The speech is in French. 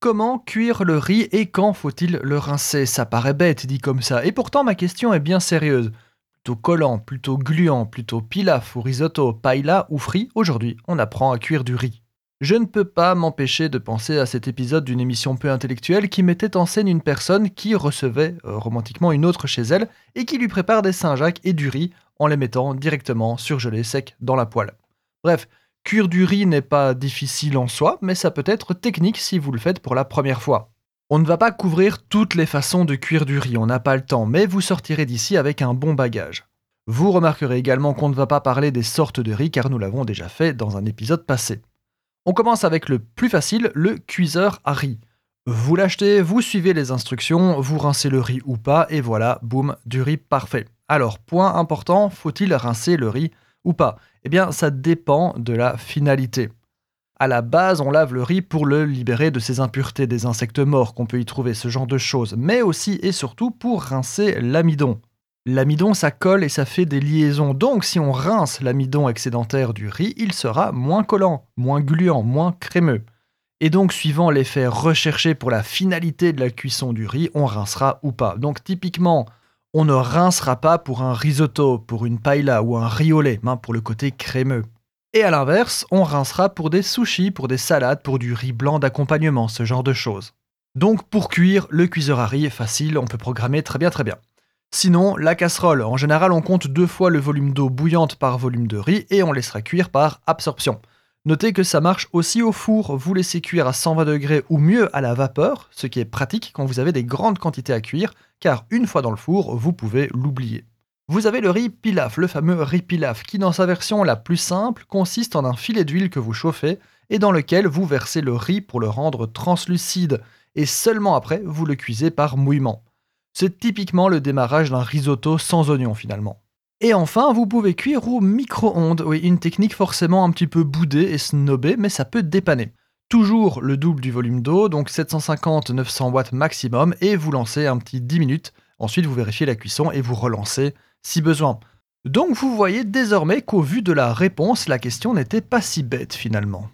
Comment cuire le riz et quand faut-il le rincer? Ça paraît bête dit comme ça, et pourtant ma question est bien sérieuse. Plutôt collant, plutôt gluant, plutôt pilaf ou risotto, paella ou frit, aujourd'hui on apprend à cuire du riz. Je ne peux pas m'empêcher de penser à cet épisode d'une émission peu intellectuelle qui mettait en scène une personne qui recevait euh, romantiquement une autre chez elle et qui lui prépare des Saint-Jacques et du riz en les mettant directement surgelés secs dans la poêle. Bref, cuire du riz n'est pas difficile en soi, mais ça peut être technique si vous le faites pour la première fois. On ne va pas couvrir toutes les façons de cuire du riz, on n'a pas le temps, mais vous sortirez d'ici avec un bon bagage. Vous remarquerez également qu'on ne va pas parler des sortes de riz car nous l'avons déjà fait dans un épisode passé. On commence avec le plus facile, le cuiseur à riz. Vous l'achetez, vous suivez les instructions, vous rincez le riz ou pas, et voilà, boum, du riz parfait. Alors, point important, faut-il rincer le riz ou pas Eh bien, ça dépend de la finalité. À la base, on lave le riz pour le libérer de ses impuretés, des insectes morts qu'on peut y trouver, ce genre de choses, mais aussi et surtout pour rincer l'amidon. L'amidon, ça colle et ça fait des liaisons. Donc, si on rince l'amidon excédentaire du riz, il sera moins collant, moins gluant, moins crémeux. Et donc, suivant l'effet recherché pour la finalité de la cuisson du riz, on rincera ou pas. Donc, typiquement, on ne rincera pas pour un risotto, pour une paella ou un lait, hein, pour le côté crémeux. Et à l'inverse, on rincera pour des sushis, pour des salades, pour du riz blanc d'accompagnement, ce genre de choses. Donc pour cuire, le cuiseur à riz est facile, on peut programmer très bien très bien. Sinon, la casserole, en général on compte deux fois le volume d'eau bouillante par volume de riz et on laissera cuire par absorption. Notez que ça marche aussi au four, vous laissez cuire à 120 degrés ou mieux à la vapeur, ce qui est pratique quand vous avez des grandes quantités à cuire, car une fois dans le four, vous pouvez l'oublier. Vous avez le riz pilaf, le fameux riz pilaf, qui dans sa version la plus simple consiste en un filet d'huile que vous chauffez et dans lequel vous versez le riz pour le rendre translucide, et seulement après vous le cuisez par mouillement. C'est typiquement le démarrage d'un risotto sans oignon finalement. Et enfin, vous pouvez cuire au micro-ondes. Oui, une technique forcément un petit peu boudée et snobée, mais ça peut dépanner. Toujours le double du volume d'eau, donc 750-900 watts maximum, et vous lancez un petit 10 minutes. Ensuite, vous vérifiez la cuisson et vous relancez si besoin. Donc vous voyez désormais qu'au vu de la réponse, la question n'était pas si bête finalement.